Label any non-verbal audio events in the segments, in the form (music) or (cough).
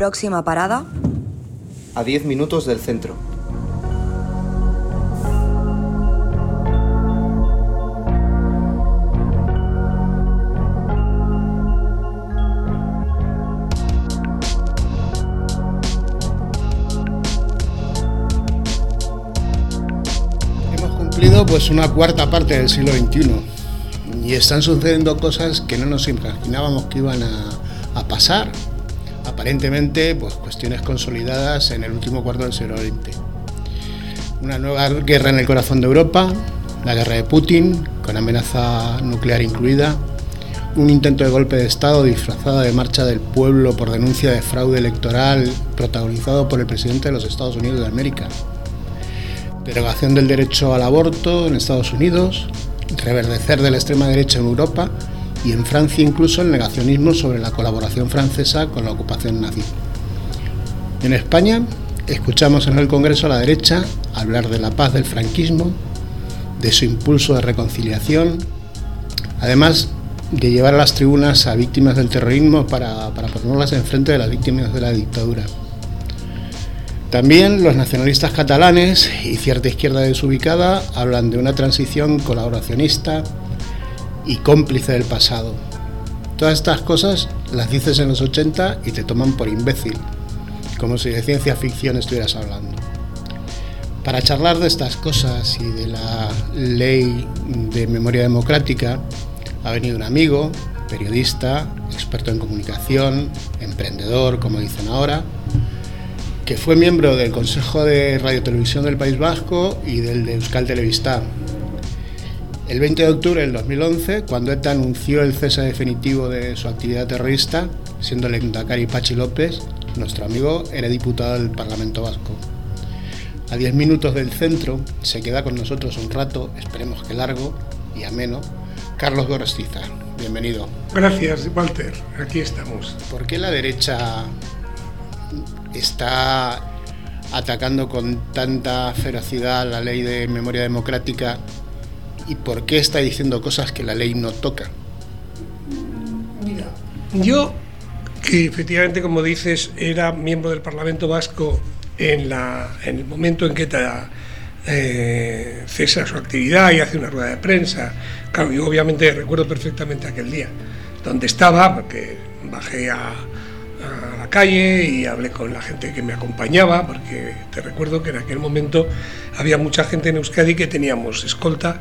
Próxima parada. A 10 minutos del centro. Hemos cumplido pues una cuarta parte del siglo XXI y están sucediendo cosas que no nos imaginábamos que iban a, a pasar. Aparentemente, pues cuestiones consolidadas en el último cuarto del siglo XX. Una nueva guerra en el corazón de Europa, la guerra de Putin, con amenaza nuclear incluida, un intento de golpe de Estado disfrazado de marcha del pueblo por denuncia de fraude electoral protagonizado por el presidente de los Estados Unidos de América, derogación del derecho al aborto en Estados Unidos, reverdecer de la extrema derecha en Europa y en Francia incluso el negacionismo sobre la colaboración francesa con la ocupación nazi. En España escuchamos en el Congreso a la derecha hablar de la paz del franquismo, de su impulso de reconciliación, además de llevar a las tribunas a víctimas del terrorismo para, para ponerlas enfrente de las víctimas de la dictadura. También los nacionalistas catalanes y cierta izquierda desubicada hablan de una transición colaboracionista y cómplice del pasado. Todas estas cosas las dices en los 80 y te toman por imbécil, como si de ciencia ficción estuvieras hablando. Para charlar de estas cosas y de la ley de memoria democrática, ha venido un amigo, periodista, experto en comunicación, emprendedor, como dicen ahora, que fue miembro del Consejo de Radio Televisión del País Vasco y del de Euskal Televista. El 20 de octubre del 2011, cuando ETA anunció el cese definitivo de su actividad terrorista, siendo el Endacari Pachi López, nuestro amigo era diputado del Parlamento Vasco. A 10 minutos del centro se queda con nosotros un rato, esperemos que largo y ameno, Carlos Gorostiza. Bienvenido. Gracias, Walter. Aquí estamos. ¿Por qué la derecha está atacando con tanta ferocidad la ley de memoria democrática y por qué está diciendo cosas que la ley no toca? Mira, yo, que efectivamente, como dices, era miembro del Parlamento Vasco en, la, en el momento en que ta, eh, cesa su actividad y hace una rueda de prensa. Claro, yo obviamente recuerdo perfectamente aquel día, donde estaba, porque bajé a, a la calle y hablé con la gente que me acompañaba, porque te recuerdo que en aquel momento había mucha gente en Euskadi que teníamos escolta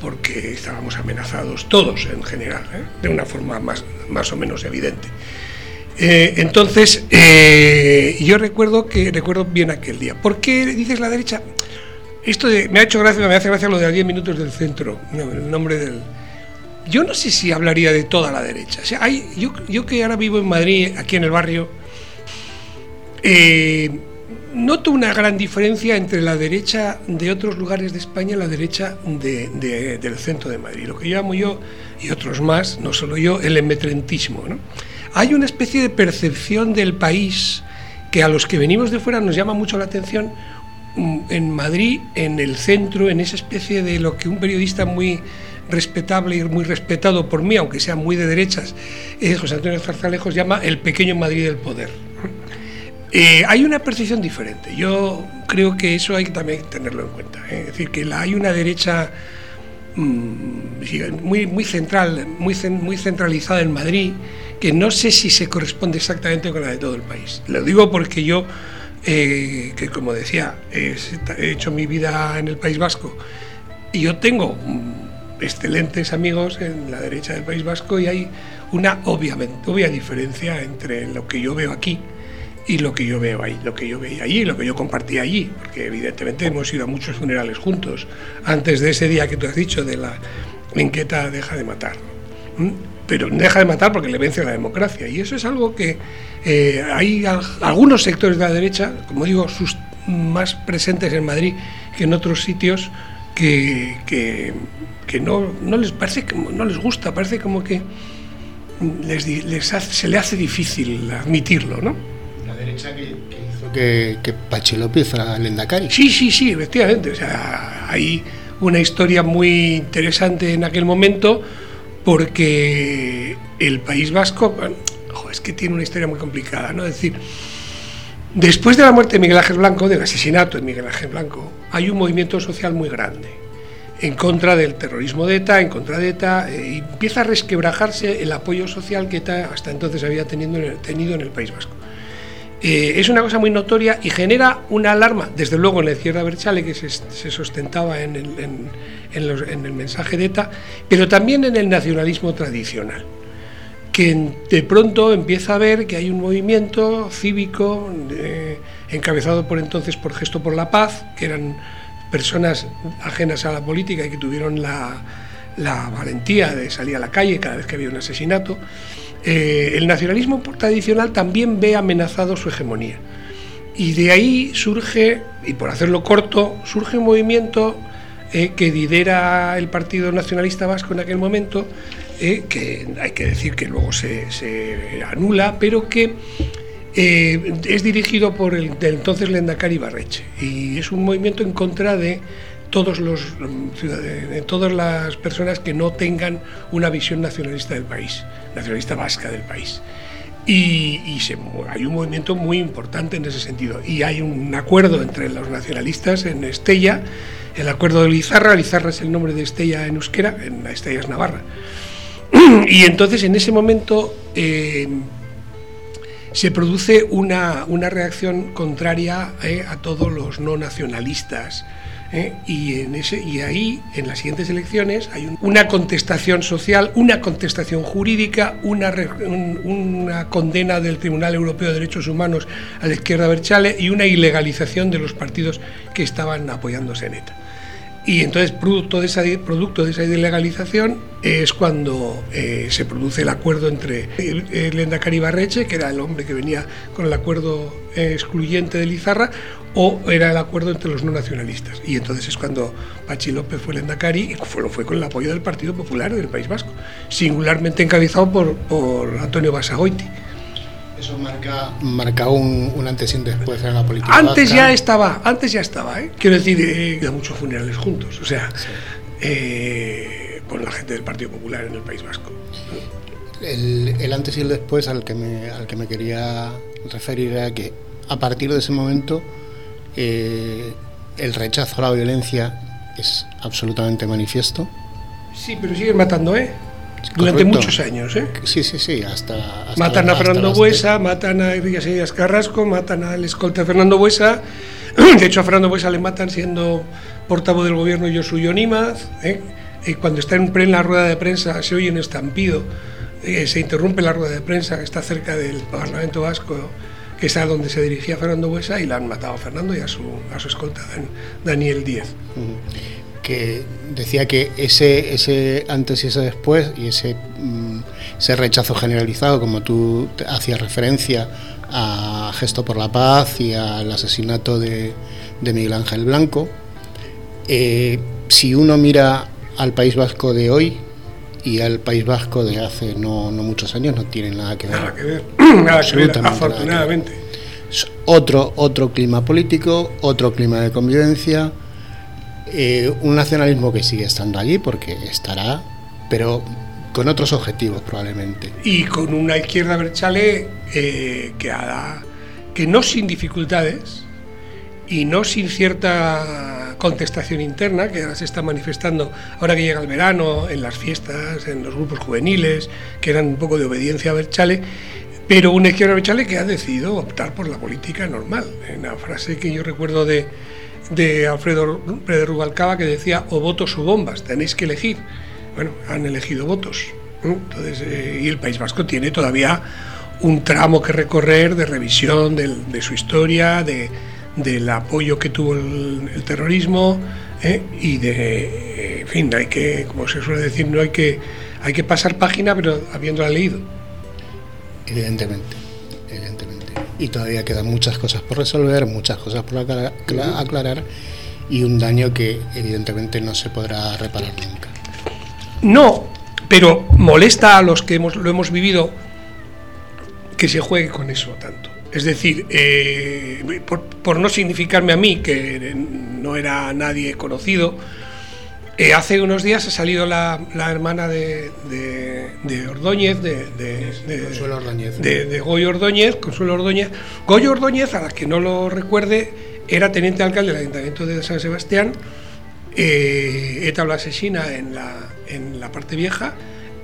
porque estábamos amenazados todos en general, ¿eh? de una forma más, más o menos evidente. Eh, entonces, eh, yo recuerdo que recuerdo bien aquel día. ¿Por qué dices la derecha? Esto de, me ha hecho gracia, me hace gracia lo de a 10 minutos del centro, el nombre del. Yo no sé si hablaría de toda la derecha. Yo, que ahora vivo en Madrid, aquí en el barrio, noto una gran diferencia entre la derecha de otros lugares de España y la derecha de, de, del centro de Madrid. Lo que llamo yo, y otros más, no solo yo, el emetrentismo. Hay una especie de percepción del país que a los que venimos de fuera nos llama mucho la atención en Madrid, en el centro, en esa especie de lo que un periodista muy respetable y muy respetado por mí, aunque sea muy de derechas, eh, José Antonio Zarzalejos llama el pequeño Madrid del poder. Eh, hay una percepción diferente. Yo creo que eso hay que también tenerlo en cuenta. ¿eh? Es decir, que hay una derecha mmm, muy, muy central, muy, muy centralizada en Madrid, que no sé si se corresponde exactamente con la de todo el país. Lo digo porque yo eh, que como decía, he hecho mi vida en el País Vasco y yo tengo excelentes amigos en la derecha del País Vasco y hay una obviamente, obvia diferencia entre lo que yo veo aquí y lo que yo veo ahí, lo que yo veía allí, lo que yo compartí allí, porque evidentemente hemos ido a muchos funerales juntos antes de ese día que tú has dicho de la inquieta deja de matar. Pero deja de matar porque le vence la democracia y eso es algo que eh, hay algunos sectores de la derecha, como digo, sus más presentes en Madrid que en otros sitios, que, que, que no, no, les parece no les gusta, parece como que les, les hace, se le hace difícil admitirlo, ¿no? Derecha que, que hizo que, que Pachi López fuera el Endacari. Sí, sí, sí, efectivamente. O sea, hay una historia muy interesante en aquel momento porque el País Vasco es que tiene una historia muy complicada, ¿no? Es decir, después de la muerte de Miguel Ángel Blanco, del asesinato de Miguel Ángel Blanco, hay un movimiento social muy grande en contra del terrorismo de ETA, en contra de ETA, eh, y empieza a resquebrajarse el apoyo social que ETA hasta entonces había tenido en el, País Vasco. Eh, es una cosa muy notoria y genera una alarma, desde luego en la izquierda Berchale, que se, sustentaba en el, mensaje de ETA, pero también en el nacionalismo tradicional, que de pronto empieza a ver que hay un movimiento cívico eh, encabezado por entonces por Gesto por la Paz, que eran personas ajenas a la política y que tuvieron la, valentía de salir a la calle cada vez que había un asesinato, eh, el nacionalismo tradicional también ve amenazado su hegemonía. Y de ahí surge, y por hacerlo corto, surge un movimiento eh, que lidera el Partido Nacionalista Vasco en aquel momento, eh, que hay que decir que luego se, anula, pero que es dirigido por el entonces Lendakari Barreche y es un movimiento en contra de todos los de todas las personas que no tengan una visión nacionalista del país, nacionalista vasca del país. Y, hay un movimiento muy importante en ese sentido. Y hay un acuerdo entre los nacionalistas en Estella, el acuerdo de Lizarra. Lizarra es el nombre de Estella en euskera, en Estella es Navarra. (clears throat) Y entonces en ese momento eh, se produce una, reacción contraria eh, a todos los no nacionalistas. Eh, y, en ese, y ahí, en las siguientes elecciones, hay una contestación social, una contestación jurídica, una, una condena del Tribunal Europeo de Derechos Humanos a la izquierda Berchale y una ilegalización de los partidos que estaban apoyándose en ETA. Y entonces, producto de esa, producto de esa ilegalización, es cuando eh, se produce el acuerdo entre el, Endacari Barreche, que era el hombre que venía con el acuerdo eh, excluyente de Lizarra, o era el acuerdo entre los no nacionalistas. Y entonces es cuando Pachi López fue el Endacari y fue, lo fue con el apoyo del Partido Popular del País Vasco, singularmente encabezado por, por Antonio Basagoiti. Eso marca, marca un, antes y un después en la política. Antes ya estaba, antes ya estaba, ¿eh? quiero decir, eh, muchos funerales juntos, o sea, eh, con la gente del Partido Popular en el País Vasco. El, antes y el después al que me, al que me quería referir era que a partir de ese momento eh, el rechazo a la violencia es absolutamente manifiesto. Sí, pero siguen matando, ¿eh? Durante muchos años, ¿eh? Sí, sí, sí, hasta... matan a Fernando Buesa, matan a Elías Carrasco, matan al escolta Fernando Buesa. (clears throat) De hecho, a Fernando Buesa le matan siendo portavoz del gobierno Yosuyo Nimaz. ¿eh? Y cuando está en plena rueda de prensa se oye un estampido, eh, se interrumpe la rueda de prensa que está cerca del Parlamento Vasco, que es donde se dirigía Fernando Buesa, y le han matado a Fernando y a su, a su escolta, Daniel Díez. Que decía que ese, ese antes y ese después y ese, mm, ese rechazo generalizado, como tú hacías referencia a Gesto por la Paz y al asesinato de, Miguel Ángel Blanco, eh, si uno mira al País Vasco de hoy y al País Vasco de hace no, muchos años, no tienen nada que ver. Nada que ver, nada que ver afortunadamente. Otro, otro clima político, otro clima de convivencia eh, un nacionalismo que sigue estando allí porque estará, pero con otros objetivos probablemente. Y con una izquierda Berchale eh, que, que no sin dificultades y no sin cierta contestación interna que ahora se está manifestando ahora que llega el verano, en las fiestas, en los grupos juveniles, que eran un poco de obediencia a Berchale, pero una izquierda Berchale que ha decidido optar por la política normal. En la frase que yo recuerdo de de Alfredo Pérez Rubalcaba que decía o votos o bombas, tenéis que elegir. Bueno, han elegido votos. Entonces, eh, y el País Vasco tiene todavía un tramo que recorrer de revisión de, su historia, de, del apoyo que tuvo el, terrorismo ¿eh? y de, en fin, hay que, como se suele decir, no hay que, hay que pasar página, pero habiéndola leído. Evidentemente y todavía quedan muchas cosas por resolver, muchas cosas por aclarar y un daño que evidentemente no se podrá reparar nunca. No, pero molesta a los que hemos, lo hemos vivido que se juegue con eso tanto. Es decir, eh, por, no significarme a mí, que no era nadie conocido, Eh, hace unos días ha salido la, hermana de, de, Ordóñez, de, de, Consuelo Ordóñez. De, Goyo Ordóñez, Consuelo Ordóñez. Goyo Ordóñez, a la que no lo recuerde, era teniente alcalde del Ayuntamiento de San Sebastián, eh, ETA la asesina en la, en la parte vieja,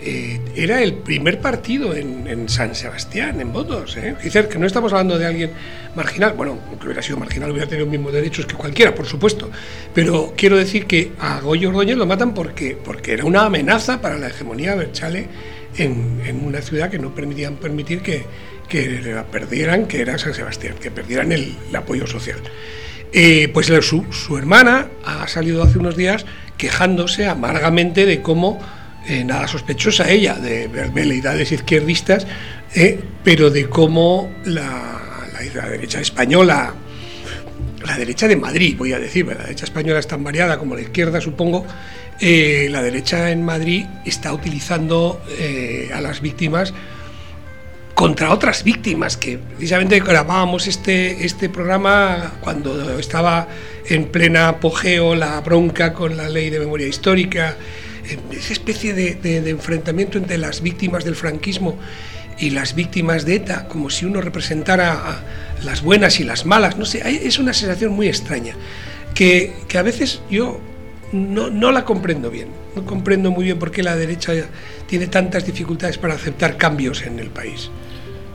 eh, era el primer partido en, San Sebastián, en votos. ¿eh? Dice que no estamos hablando de alguien marginal, bueno, que hubiera sido marginal, hubiera tenido los mismos derechos que cualquiera, por supuesto, pero quiero decir que a Goyo Ordóñez lo matan porque, porque era una amenaza para la hegemonía berchale en, en una ciudad que no permitían permitir que, que la perdieran, que era San Sebastián, que perdieran el, apoyo social. Eh, pues su, su hermana ha salido hace unos días quejándose amargamente de cómo eh, nada sospechosa ella de veleidades izquierdistas, eh, pero de cómo la, derecha española, la derecha de Madrid, voy a decir, la derecha española es tan variada como la izquierda, supongo, eh, la derecha en Madrid está utilizando a las víctimas contra otras víctimas, que precisamente grabábamos este, este programa cuando estaba en plena apogeo la bronca con la ley de memoria histórica, esa especie de, enfrentamiento entre las víctimas del franquismo y las víctimas de ETA, como si uno representara a las buenas y las malas, no sé, es una sensación muy extraña, que, a veces yo no, no, la comprendo bien, no comprendo muy bien por qué la derecha tiene tantas dificultades para aceptar cambios en el país.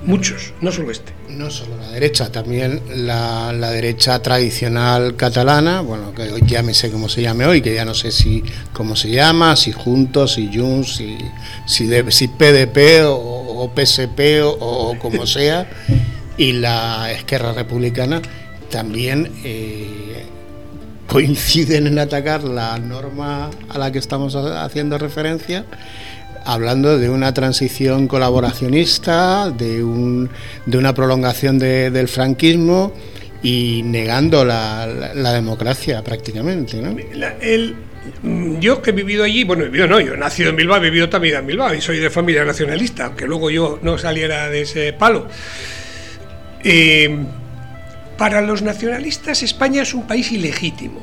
Muchos, no solo este. No solo la derecha, también la, derecha tradicional catalana, bueno, que hoy ya me sé cómo se llame hoy, que ya no sé si cómo se llama, si Juntos, si Junts, si, si, si PDP o, PSP o, como (laughs) sea, y la Esquerra Republicana también eh, coinciden en atacar la norma a la que estamos haciendo referencia hablando de una transición colaboracionista, de, un, de una prolongación del franquismo y negando la, democracia prácticamente. ¿no? Mm, yo que he vivido allí, bueno, he vivido no, yo he nacido en Bilbao, he vivido también en Bilbao y soy de familia nacionalista, aunque luego yo no saliera de ese palo. Eh, para los nacionalistas España es un país ilegítimo,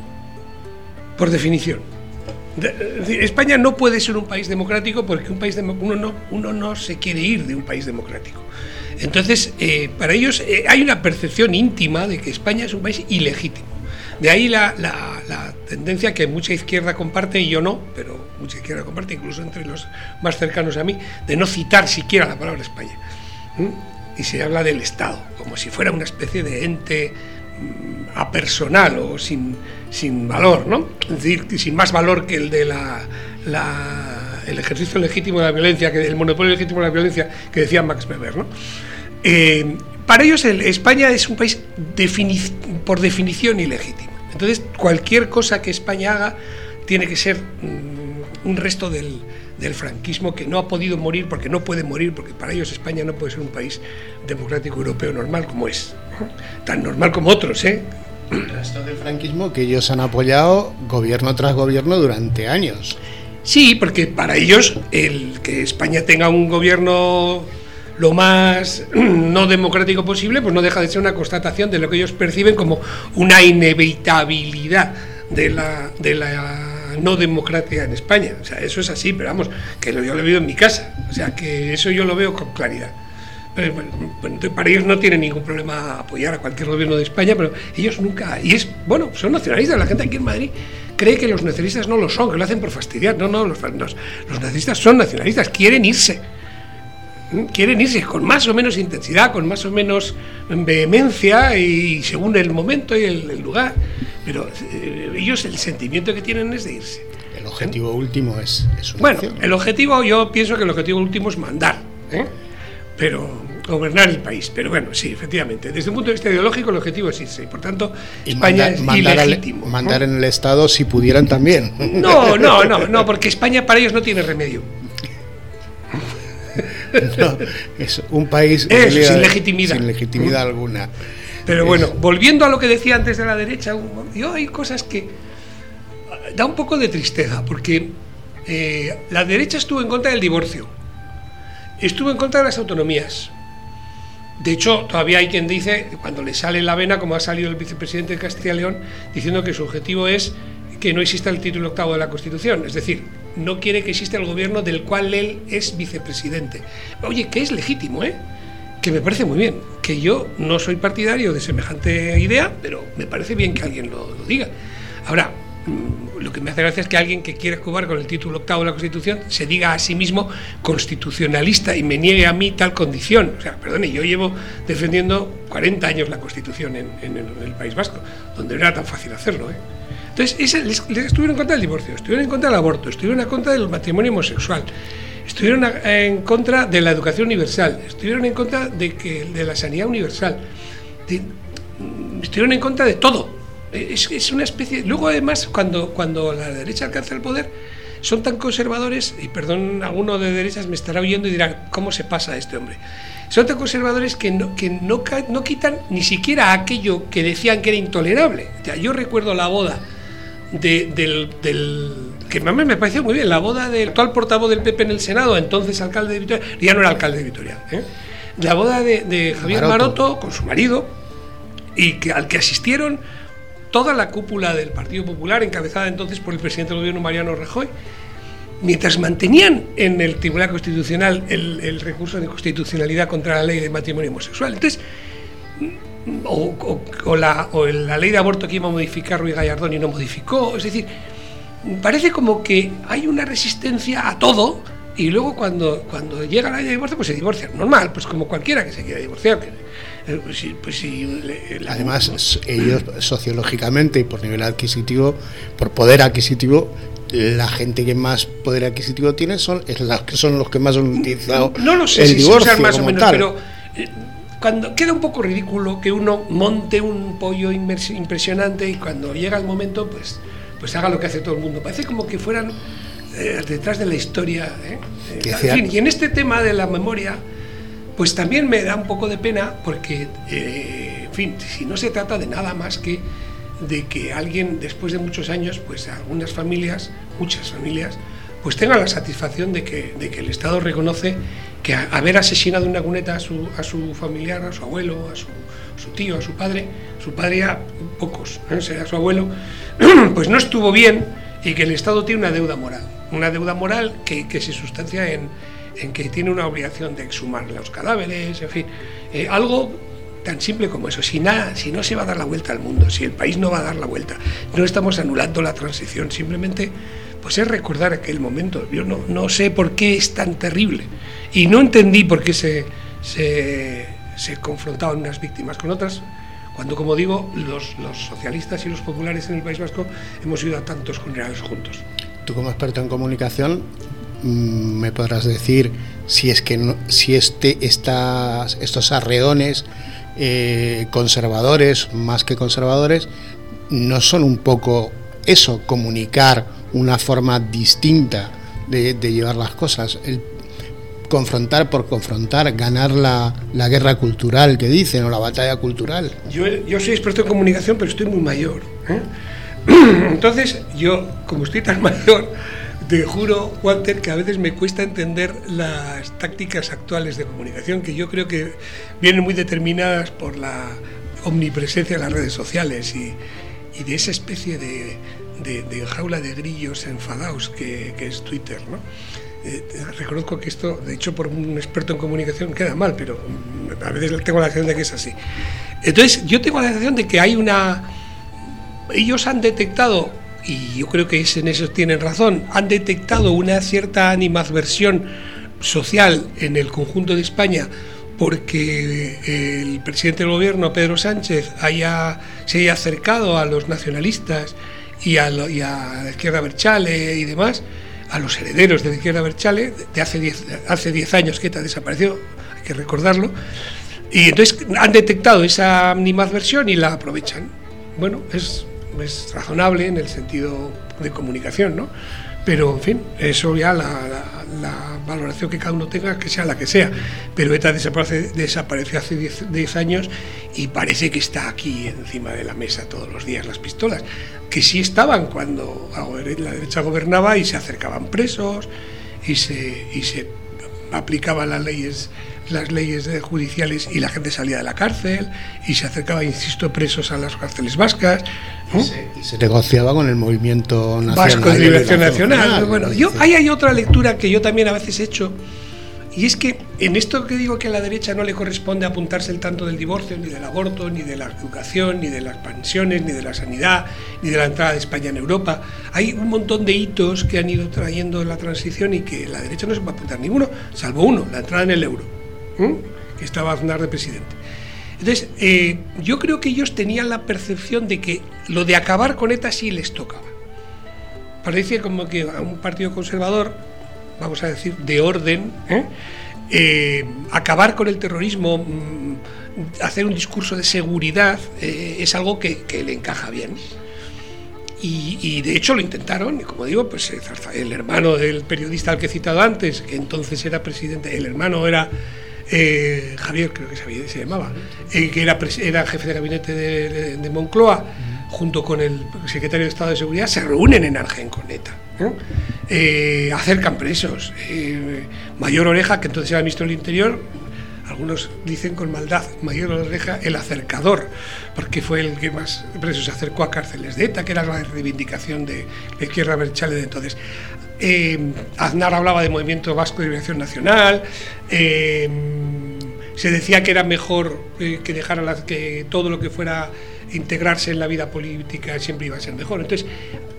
por definición. España no puede ser un país democrático porque un país uno, no, uno no se quiere ir de un país democrático. Entonces, eh, para ellos eh, hay una percepción íntima de que España es un país ilegítimo. De ahí la, tendencia que mucha izquierda comparte y yo no, pero mucha izquierda comparte, incluso entre los más cercanos a mí, de no citar siquiera la palabra España. Y se habla del Estado, como si fuera una especie de ente mm, apersonal o sin, sin valor, ¿no? Es decir, sin más valor que el de la, el ejercicio legítimo de la violencia, que el monopolio legítimo de la violencia que decía Max Weber, ¿no? Eh, para ellos España es un país por definición ilegítimo. Entonces, cualquier cosa que España haga tiene que ser mm, un resto del, del franquismo que no ha podido morir porque no puede morir, porque para ellos España no puede ser un país democrático europeo normal como es, tan normal como otros, ¿eh? El resto del franquismo que ellos han apoyado gobierno tras gobierno durante años. Sí, porque para ellos el que España tenga un gobierno lo más (clears throat) no democrático posible, pues no deja de ser una constatación de lo que ellos perciben como una inevitabilidad de la, de la no democracia en España. O sea, eso es así, pero vamos, que yo lo he vivido en mi casa. O sea, que eso yo lo veo con claridad. Eh, para ellos no tienen ningún problema apoyar a cualquier gobierno de España, pero ellos nunca. Y es, bueno, son nacionalistas. La gente aquí en Madrid cree que los nacionalistas no lo son, que lo hacen por fastidiar. No, no, los, los, nacionalistas son nacionalistas, quieren irse. ¿Mm? Quieren irse con más o menos intensidad, con más o menos vehemencia y según el momento y el, lugar. Pero eh, ellos el sentimiento que tienen es de irse. El objetivo último es, Bueno, el objetivo, yo pienso que el objetivo último es mandar. ¿eh? Pero gobernar el país. Pero bueno, sí, efectivamente. Desde un punto de vista ideológico, el objetivo es irse. Y por tanto, España es mandar ilegítimo. mandar en el Estado si pudieran también. No, no, no, no, porque España para ellos no tiene remedio. (laughs) es un país sin legitimidad. Sin legitimidad alguna. Pero bueno, volviendo a lo que decía antes de la derecha, yo hay cosas que da un poco de tristeza, porque eh, la derecha estuvo en contra del divorcio, estuvo en contra de las autonomías, de hecho, todavía hay quien dice, cuando le sale la vena, como ha salido el vicepresidente de Castilla y León, diciendo que su objetivo es que no exista el título octavo de la Constitución, es decir, no quiere que exista el gobierno del cual él es vicepresidente. Oye, que es legítimo, ¿eh? Que me parece muy bien, que yo no soy partidario de semejante idea, pero me parece bien que alguien lo, lo diga. Ahora, mm, lo que me hace gracia es que alguien que quiere jugar con el título octavo de la Constitución se diga a sí mismo constitucionalista y me niegue a mí tal condición. O sea, perdone, yo llevo defendiendo 40 años la Constitución en, en el, en el País Vasco, donde no era tan fácil hacerlo. ¿eh? Entonces, ese, les, les estuvieron en contra del divorcio, estuvieron en contra del aborto, estuvieron en contra del matrimonio homosexual, estuvieron en contra de la educación universal, estuvieron en contra de, que, de la sanidad universal, de- mm, estuvieron en contra de todo. Es, es una especie. Luego, además, cuando, cuando la derecha alcanza el poder, son tan conservadores, y perdón, alguno de derechas me estará oyendo y dirá, ¿cómo se pasa a este hombre? Son tan conservadores que no, que no, quitan ni siquiera aquello que decían que era intolerable. O sea, yo recuerdo la boda de- del, del- que a mí me pareció muy bien, la boda del actual portavoz del PP en el Senado, entonces alcalde de Vitoria, ya no era alcalde de Vitoria, ¿eh? la boda de, de Javier Maroto. Maroto con su marido, y que, al que asistieron toda la cúpula del Partido Popular, encabezada entonces por el presidente del gobierno Mariano Rajoy, mientras mantenían en el Tribunal Constitucional el, recurso de constitucionalidad contra la ley de matrimonio homosexual. Entonces, o, la, o la ley de aborto que iba a modificar Ruiz Gallardón y no modificó. Es decir, parece como que hay una resistencia a todo y luego cuando, cuando llega la ley de divorcio, pues se divorcian. Normal, pues como cualquiera que se quiera divorciar. Pues si- pues la- Además, ellos sociológicamente y por nivel adquisitivo, por poder adquisitivo, la gente que más poder adquisitivo tiene son, es las que son los que más han utilizado No lo sé el si divorcio más o menos, tal. pero eh, cuando queda un poco ridículo que uno monte un pollo impresionante y cuando llega el momento, pues, pues haga lo que hace todo el mundo. Parece como que fueran eh, detrás de la historia. ¿eh? Eh, en fin, y en este tema de la memoria, pues también me da un poco de pena porque, eh, en fin, si no se trata de nada más que de que alguien después de muchos años, pues algunas familias, muchas familias, pues tengan la satisfacción de que, de que el Estado reconoce que haber asesinado en una cuneta a su, familiar, a su abuelo, a su, tío, a su padre, su padre ya pocos, ¿eh? será su abuelo, (clears throat) pues no estuvo bien y que el Estado tiene una deuda moral, una deuda moral que se sustancia en, en que tiene una obligación de exhumar los cadáveres, en fin, eh, algo tan simple como eso. Si, nada, si no se va a dar la vuelta al mundo, si el país no va a dar la vuelta, no estamos anulando la transición, simplemente pues es recordar aquel momento. Yo no, no sé por qué es tan terrible y no entendí por qué se, se, se confrontaban unas víctimas con otras. Cuando, como digo, los, los socialistas y los populares en el País Vasco hemos ido a tantos funerales juntos. Tú como experto en comunicación me podrás decir si es que no- si este estas estos arreones eh, conservadores más que conservadores no son un poco eso comunicar una forma distinta de, de llevar las cosas el confrontar por confrontar ganar la, la guerra cultural que dicen o la batalla cultural Yo, yo soy experto en comunicación, pero estoy muy mayor. ¿eh? (clears throat) Entonces, yo, como estoy tan (laughs) mayor, te juro, Walter, que a veces me cuesta entender las tácticas actuales de comunicación, que yo creo que vienen muy determinadas por la omnipresencia de las redes sociales y, y de esa especie de, de- de jaula de grillos enfadados que, que es Twitter, ¿no? Eh, reconozco que esto, de hecho, por un experto en comunicación queda mal, pero mm, a veces tengo la sensación de que es así. Entonces, yo tengo la sensación de que hay una. Ellos han detectado, y yo creo que es- en eso tienen razón, han detectado una cierta animadversión social en el conjunto de España porque el presidente del gobierno, Pedro Sánchez, haya, se haya acercado a los nacionalistas y a, lo- y a la izquierda Berchale y demás, a los herederos de la izquierda Berchale, de hace 10 hace 10 años que ETA desapareció, hay que recordarlo, y entonces han detectado esa animadversión y la aprovechan. Bueno, es, es razonable en el sentido de comunicación, ¿no? Pero, en fin, eso ya la, la- la valoración que cada uno tenga, que sea la que sea. Pero ETA desaparece- desapareció hace 10 10 años y parece que está aquí encima de la mesa todos los días las pistolas, que sí estaban cuando la derecha gobernaba y se acercaban presos y se, y se aplicaban las leyes las leyes judiciales y la gente salía de la cárcel y se acercaba, insisto, presos a las cárceles vascas. Y, se, negociaba con el movimiento nacional. Vasco de Liberación Nacional. Bueno, yo, ahí hay otra lectura que yo también a veces he hecho y es que en esto que digo que a la derecha no le corresponde apuntarse el tanto del divorcio, ni del aborto, ni de la educación, ni de las pensiones, ni de la sanidad, ni de la entrada de España en Europa, hay un montón de hitos que han ido trayendo la transición y que la derecha no se va a apuntar ninguno, salvo uno, la entrada en el euro, que estaba Aznar de presidente. Entonces, eh, yo creo que ellos tenían la percepción de que lo de acabar con ETA sí les tocaba. Parece como que a un partido conservador vamos a decir, de orden, ¿eh? Eh, acabar con el terrorismo, mm, hacer un discurso de seguridad, eh, es algo que, le encaja bien. Y, de hecho lo intentaron, y como digo, pues el hermano del periodista al que he citado antes, que entonces era presidente, el hermano era Javier, creo que se, llamaba, que era, era, jefe de gabinete de, Moncloa, junto con el secretario de Estado de Seguridad, se reúnen en Argenconeta eh, acercan presos. Eh, Mayor Oreja, que entonces era ministro del Interior, algunos dicen con maldad, Mayor Oreja el acercador, porque fue el que más presos se acercó a cárceles de ETA, que era la reivindicación de la izquierda Berchale de entonces. Eh, Aznar hablaba de movimiento vasco de liberación nacional. Eh, se decía que era mejor que dejar que todo lo que fuera integrarse en la vida política siempre iba a ser mejor. Entonces,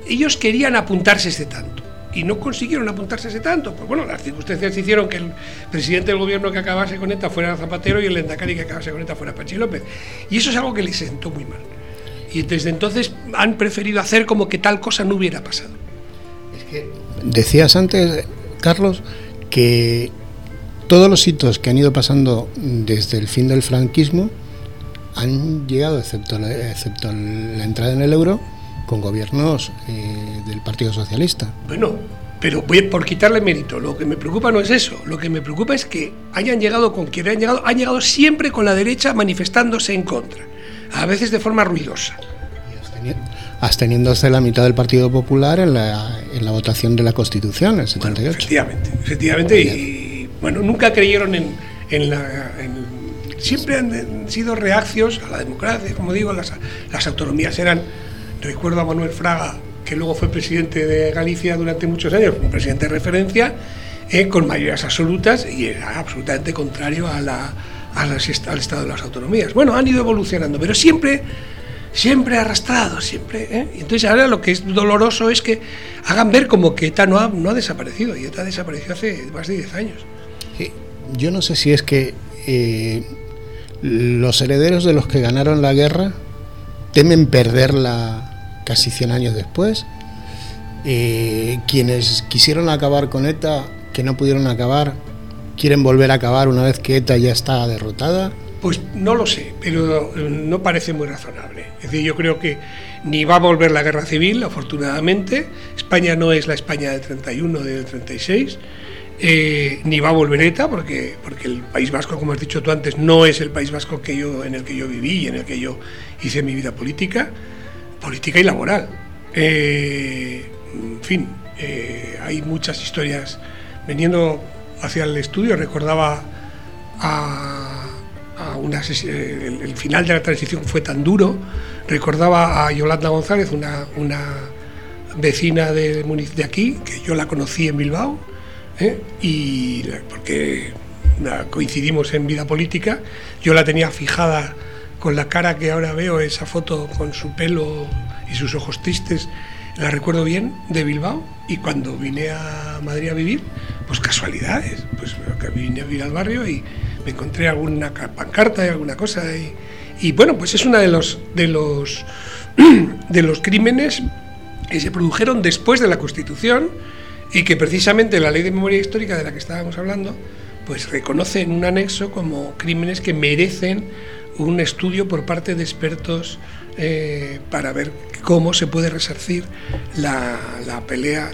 ellos querían apuntarse ese tanto y no consiguieron apuntarse ese tanto. Pues bueno, las circunstancias hicieron que el presidente del gobierno que acabase con ETA fuera Zapatero y el Endacari que acabase con ETA fuera Pachi López. Y eso es algo que les sentó muy mal. Y desde entonces han preferido hacer como que tal cosa no hubiera pasado. Es que decías antes, Carlos, que todos los hitos que han ido pasando desde el fin del franquismo han llegado, excepto excepto la entrada en el euro, con gobiernos eh, del Partido Socialista. Bueno, pero voy por quitarle mérito. Lo que me preocupa no es eso. Lo que me preocupa es que hayan llegado con quien han llegado, han llegado siempre con la derecha manifestándose en contra, a veces de forma ruidosa. Absteniéndose la mitad del Partido Popular en la, en la votación de la Constitución, el 78. efectivamente, efectivamente. Y, bueno, nunca creyeron en, en la. siempre han sido reacios a la democracia, como digo, las, las autonomías eran Recuerdo a Manuel Fraga, que luego fue presidente de Galicia durante muchos años, un presidente de referencia, eh, con mayorías absolutas y era absolutamente contrario a la, al estado de las autonomías. Bueno, han ido evolucionando, pero siempre, siempre arrastrado, siempre. ¿eh? Entonces ahora lo que es doloroso es que hagan ver como que ETA no ha, desaparecido, y ETA desapareció hace más de 10 años. yo no sé si es que eh, los herederos de los que ganaron la guerra temen perderla casi 100 años después. Eh, quienes quisieron acabar con ETA, que no pudieron acabar, quieren volver a acabar una vez que ETA ya está derrotada. Pues no lo sé, pero no parece muy razonable. Es decir, yo creo que ni va a volver la guerra civil, afortunadamente. España no es la España del 31, del 36. Eh, ni va a volver ETA, porque, porque el País Vasco, como has dicho tú antes, no es el País Vasco que yo, en el que yo viví y en el que yo hice mi vida política política y laboral. Eh, en fin, eh, hay muchas historias. Veniendo hacia el estudio recordaba a, una, el, final de la transición fue tan duro, recordaba a Yolanda González, una, una vecina de, de aquí, que yo la conocí en Bilbao, ¿eh? y porque coincidimos en vida política, yo la tenía fijada con la cara que ahora veo, esa foto con su pelo y sus ojos tristes, la recuerdo bien de Bilbao. Y cuando vine a Madrid a vivir, pues casualidades, pues vine a vivir al barrio y me encontré alguna pancarta y alguna cosa y, bueno, pues es uno de los de los (clears throat) de los crímenes que se produjeron después de la Constitución y que precisamente la Ley de Memoria Histórica de la que estábamos hablando pues reconoce en un anexo como crímenes que merecen un estudio por parte de expertos eh, para ver cómo se puede resarcir la, pelea,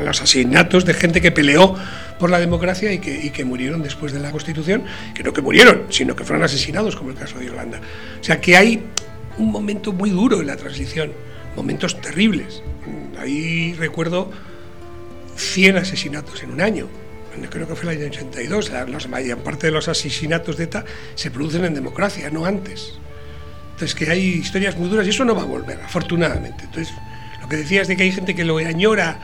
los asesinatos de gente que peleó por la democracia y que, murieron después de la Constitución, que no que murieron, sino que fueron asesinados, como el caso de Irlanda. O sea que hay un momento muy duro en la transición, momentos terribles. Ahí recuerdo 100 asesinatos en un año, creo que fue el año 82, la, mayor parte de los asesinatos de ETA se producen en democracia, no antes. Entonces, que hay historias muy duras y eso no va a volver, afortunadamente. Entonces, lo que decías de que hay gente que lo añora,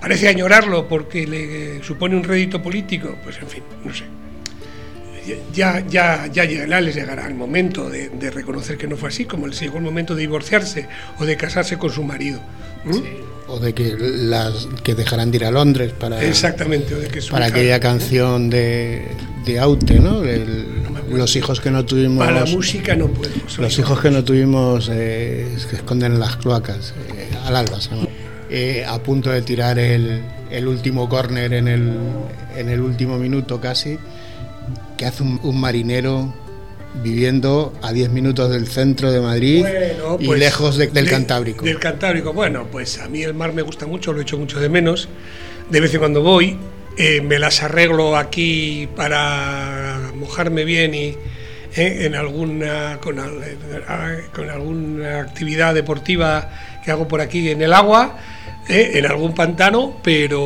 parece añorarlo porque le supone un rédito político, pues en fin, no sé. Ya, ya, ya llegará, les llegará el momento de, reconocer que no fue así, como les llegó el momento de divorciarse o de casarse con su marido. O de que las que dejarán de ir a Londres para. Exactamente, de que Para aquella canción de, de Aute, ¿no? los hijos que no tuvimos. Para la música no puedo. Los hijos que no tuvimos eh, que esconden en las cloacas, eh, al alba, eh, a punto de tirar el, el último córner en el, en el último minuto casi, que hace un marinero viviendo a 10 minutos del centro de Madrid y pues, lejos del Cantábrico. Del Cantábrico, bueno, pues a mí el mar me gusta mucho, lo echo mucho de menos. De vez en cuando voy, eh, me las arreglo aquí para mojarme bien y eh, en alguna con, con, alguna actividad deportiva que hago por aquí en el agua, eh, en algún pantano, pero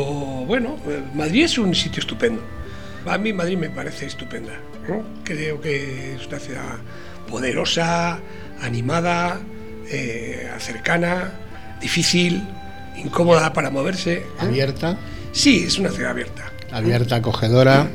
bueno, Madrid es un sitio estupendo. A mí Madrid me parece estupenda. Creo que es una ciudad poderosa, animada, eh, cercana, difícil, incómoda para moverse. ¿eh? ¿Abierta? Sí, es una ciudad abierta. Abierta, acogedora.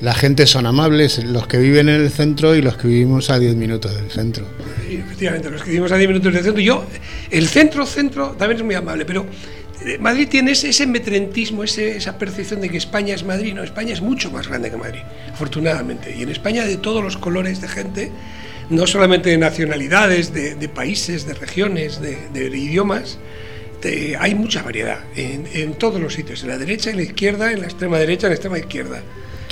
La gente son amables, los que viven en el centro y los que vivimos a 10 minutos del centro. Sí, efectivamente, los que vivimos a 10 minutos del centro. Yo, el centro, centro, también es muy amable, pero eh, Madrid tiene ese, metrentismo, esa percepción de que España es Madrid. No, España es mucho más grande que Madrid, afortunadamente. Y en España de todos los colores de gente, no solamente de nacionalidades, de, países, de regiones, de, idiomas, hay mucha variedad en, todos los sitios, en la derecha, en la izquierda, en la extrema derecha, en la extrema izquierda.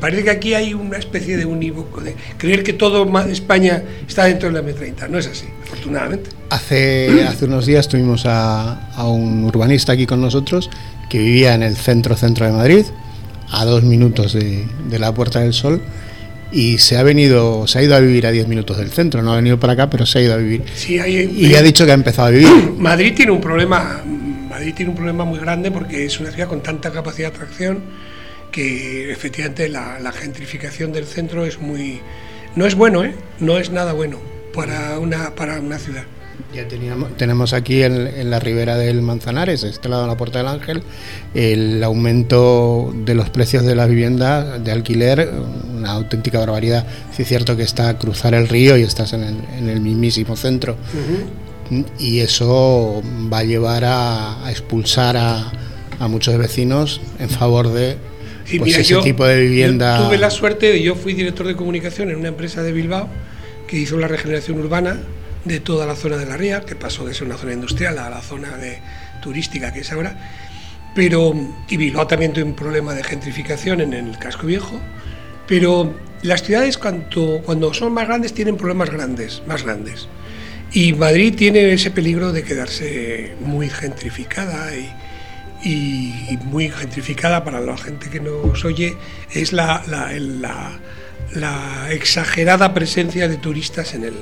Parece que aquí hay una especie de unívoco, de creer que todo España está dentro de la M30. No es así, afortunadamente. Hace, hace unos días tuvimos a, un urbanista aquí con nosotros que vivía en el centro centro de Madrid, a dos minutos de, la Puerta del Sol, y se ha venido, se ha ido a vivir a diez minutos del centro. No ha venido para acá, pero se ha ido a vivir. Sí, y ha dicho que ha empezado a vivir. (clears throat) Madrid tiene un problema, Madrid tiene un problema muy grande porque es una ciudad con tanta capacidad de atracción que efectivamente la, gentrificación del centro es muy no es bueno ¿eh? no es nada bueno para una para una ciudad ya teníamos, tenemos aquí en, la ribera del Manzanares, este lado de la Puerta del Ángel, el aumento de los precios de las viviendas de alquiler, una auténtica barbaridad. Sí es cierto que está a cruzar el río y estás en el, mismísimo centro. Y eso va a llevar a, expulsar a, a muchos vecinos en favor de pues ese tipo de vivienda. tuve la suerte de, yo fui director de comunicación en una empresa de Bilbao que hizo la regeneración urbana de toda la zona de la ría, que pasó de ser una zona industrial a la zona de, turística que es ahora. Pero, y Bilbao también tuvo un problema de gentrificación en el casco viejo, pero las ciudades cuando, cuando son más grandes tienen problemas grandes, más grandes. Y Madrid tiene ese peligro de quedarse muy gentrificada y, y, muy gentrificada para la gente que nos oye, es la, la, exagerada presencia de turistas en el,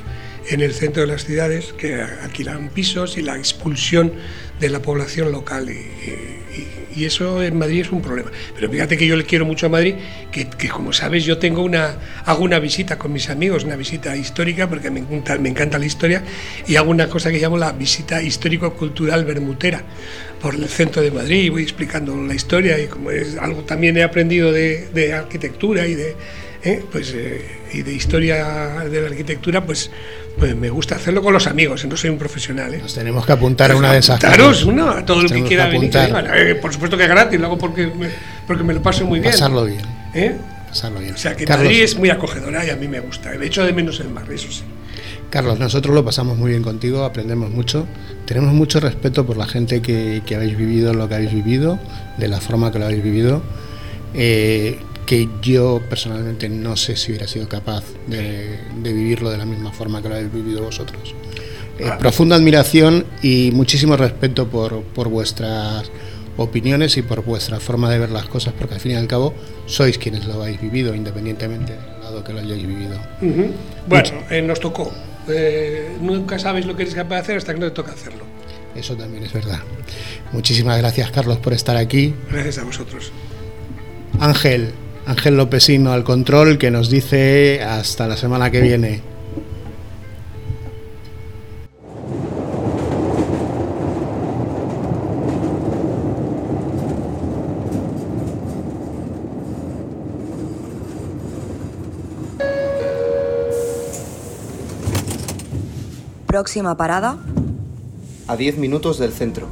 en el centro de las ciudades que alquilan pisos y la expulsión de la población local. Y, eso en Madrid es un problema. Pero fíjate que yo le quiero mucho a Madrid, que, como sabes yo tengo una, hago una visita con mis amigos, una visita histórica, porque me encanta, me encanta la historia, y hago una cosa que llamo la visita histórico-cultural bermutera por el centro de Madrid y voy explicando la historia y como es algo también he aprendido de, arquitectura y de ¿eh? pues eh, y de historia de la arquitectura pues pues me gusta hacerlo con los amigos, no soy un profesional. ¿eh? Nos tenemos que apuntar a una de esas cosas. no, a todo el que quiera venir. por supuesto que es gratis, lo hago porque me, porque me lo paso muy bien. Pasarlo bien. Pasarlo bien. O sea, que Madrid es muy acogedora y a mí me gusta. De hecho, de menos el mar, eso sí. Carlos, nosotros lo pasamos muy bien contigo, aprendemos mucho, tenemos mucho respeto por la gente que, habéis vivido lo que habéis vivido, de la forma que lo habéis vivido, eh, que yo personalmente no sé si hubiera sido capaz de, vivirlo de la misma forma que lo habéis vivido vosotros. Eh, profunda admiración y muchísimo respeto por, por vuestras opiniones y por vuestra forma de ver las cosas, porque al fin y al cabo sois quienes lo habéis vivido, independientemente del lado que lo hayáis vivido. Bueno, eh, nos tocó. Eh, nunca sabes lo que eres capaz de hacer hasta que no te toca hacerlo. Eso también es verdad. Muchísimas gracias, Carlos, por estar aquí. Gracias a vosotros. Ángel, Ángel Lopesino al control que nos dice hasta la semana que viene. Próxima parada. A 10 minutos del centro.